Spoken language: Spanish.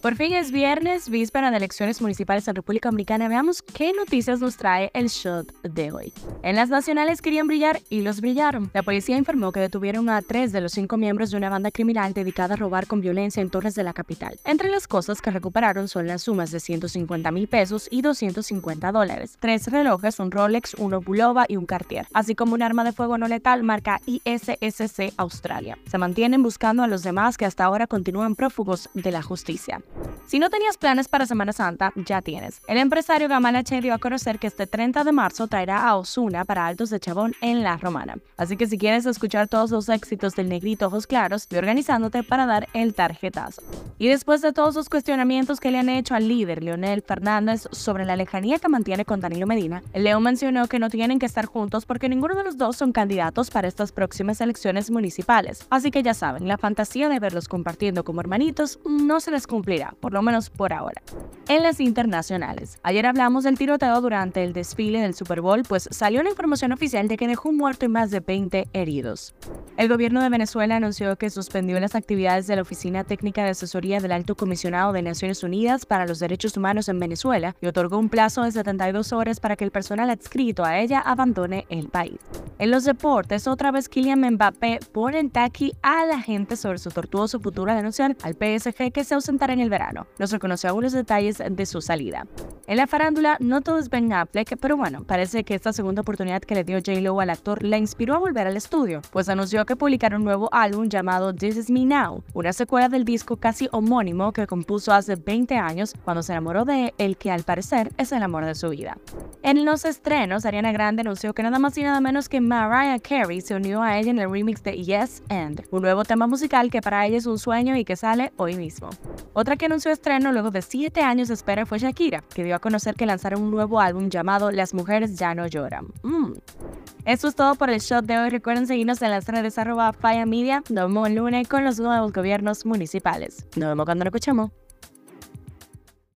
Por fin es viernes, víspera de elecciones municipales en República Dominicana. Veamos qué noticias nos trae el shot de hoy. En las nacionales querían brillar y los brillaron. La policía informó que detuvieron a tres de los cinco miembros de una banda criminal dedicada a robar con violencia en torres de la capital. Entre las cosas que recuperaron son las sumas de 150 mil pesos y 250 dólares, tres relojes, un Rolex, uno Bulova y un Cartier, así como un arma de fuego no letal marca ISSC Australia. Se mantienen buscando a los demás que hasta ahora continúan prófugos de la justicia. Si no tenías planes para Semana Santa, ya tienes. El empresario Gamalache dio a conocer que este 30 de marzo traerá a Osuna para Altos de Chabón en La Romana. Así que si quieres escuchar todos los éxitos del negrito Ojos Claros, ve organizándote para dar el tarjetazo. Y después de todos los cuestionamientos que le han hecho al líder Leonel Fernández sobre la lejanía que mantiene con Danilo Medina, León mencionó que no tienen que estar juntos porque ninguno de los dos son candidatos para estas próximas elecciones municipales. Así que ya saben, la fantasía de verlos compartiendo como hermanitos no se les cumplirá por lo menos por ahora. En las internacionales, ayer hablamos del tiroteo durante el desfile del Super Bowl, pues salió la información oficial de que dejó un muerto y más de 20 heridos. El gobierno de Venezuela anunció que suspendió las actividades de la Oficina Técnica de Asesoría del Alto Comisionado de Naciones Unidas para los Derechos Humanos en Venezuela y otorgó un plazo de 72 horas para que el personal adscrito a ella abandone el país. En los deportes, otra vez Kylian Mbappé pone en taqui a la gente sobre su tortuoso futuro al anunciar al PSG que se ausentará en el verano. Nos reconoció algunos detalles de su salida. En la farándula, no todo es Ben Affleck, pero bueno, parece que esta segunda oportunidad que le dio J-Lo al actor la inspiró a volver al estudio, pues anunció que publicará un nuevo álbum llamado This Is Me Now, una secuela del disco casi homónimo que compuso hace 20 años cuando se enamoró de el que al parecer es el amor de su vida. En los estrenos, Ariana Grande anunció que nada más y nada menos que Mariah Carey se unió a ella en el remix de Yes and, un nuevo tema musical que para ella es un sueño y que sale hoy mismo. Otra que anunció estreno luego de 7 años de espera fue Shakira, que dio a conocer que lanzaron un nuevo álbum llamado Las mujeres ya no lloran. Mm. Esto es todo por el shot de hoy. Recuerden seguirnos en las redes arroba Media. Nos vemos el lunes con los nuevos gobiernos municipales. Nos vemos cuando nos escuchamos.